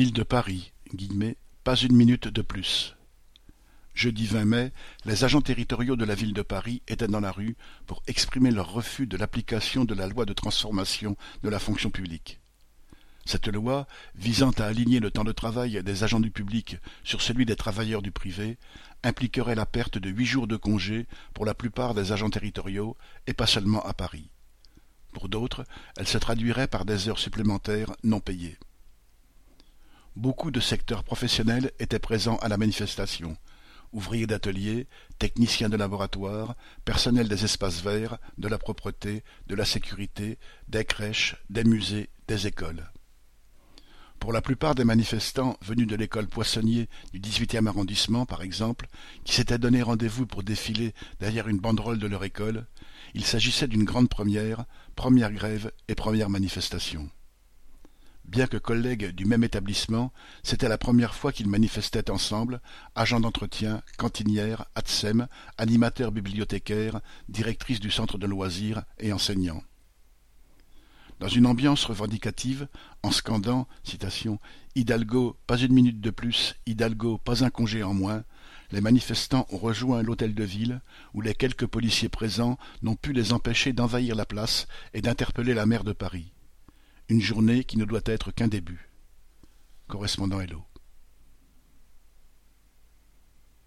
Ville de Paris, pas une minute de plus. Jeudi 20 mai, les agents territoriaux de la ville de Paris étaient dans la rue pour exprimer leur refus de l'application de la loi de transformation de la fonction publique. Cette loi, visant à aligner le temps de travail des agents du public sur celui des travailleurs du privé, impliquerait la perte de huit jours de congé pour la plupart des agents territoriaux et pas seulement à Paris. Pour d'autres, elle se traduirait par des heures supplémentaires non payées. Beaucoup de secteurs professionnels étaient présents à la manifestation, ouvriers d'atelier, techniciens de laboratoire, personnel des espaces verts, de la propreté, de la sécurité, des crèches, des musées, des écoles. Pour la plupart des manifestants venus de l'école Poissonnier du XVIIIe arrondissement, par exemple, qui s'étaient donné rendez-vous pour défiler derrière une banderole de leur école, il s'agissait d'une grande première, première grève et première manifestation. Bien que collègues du même établissement, c'était la première fois qu'ils manifestaient ensemble, agents d'entretien, cantinières, ATSEM, animateurs bibliothécaires, directrices du centre de loisirs et enseignants. Dans une ambiance revendicative, en scandant citation, Hidalgo, pas une minute de plus, Hidalgo, pas un congé en moins, les manifestants ont rejoint l'hôtel de ville, où les quelques policiers présents n'ont pu les empêcher d'envahir la place et d'interpeller la maire de Paris. Une journée qui ne doit être qu'un début. Correspondant Hello.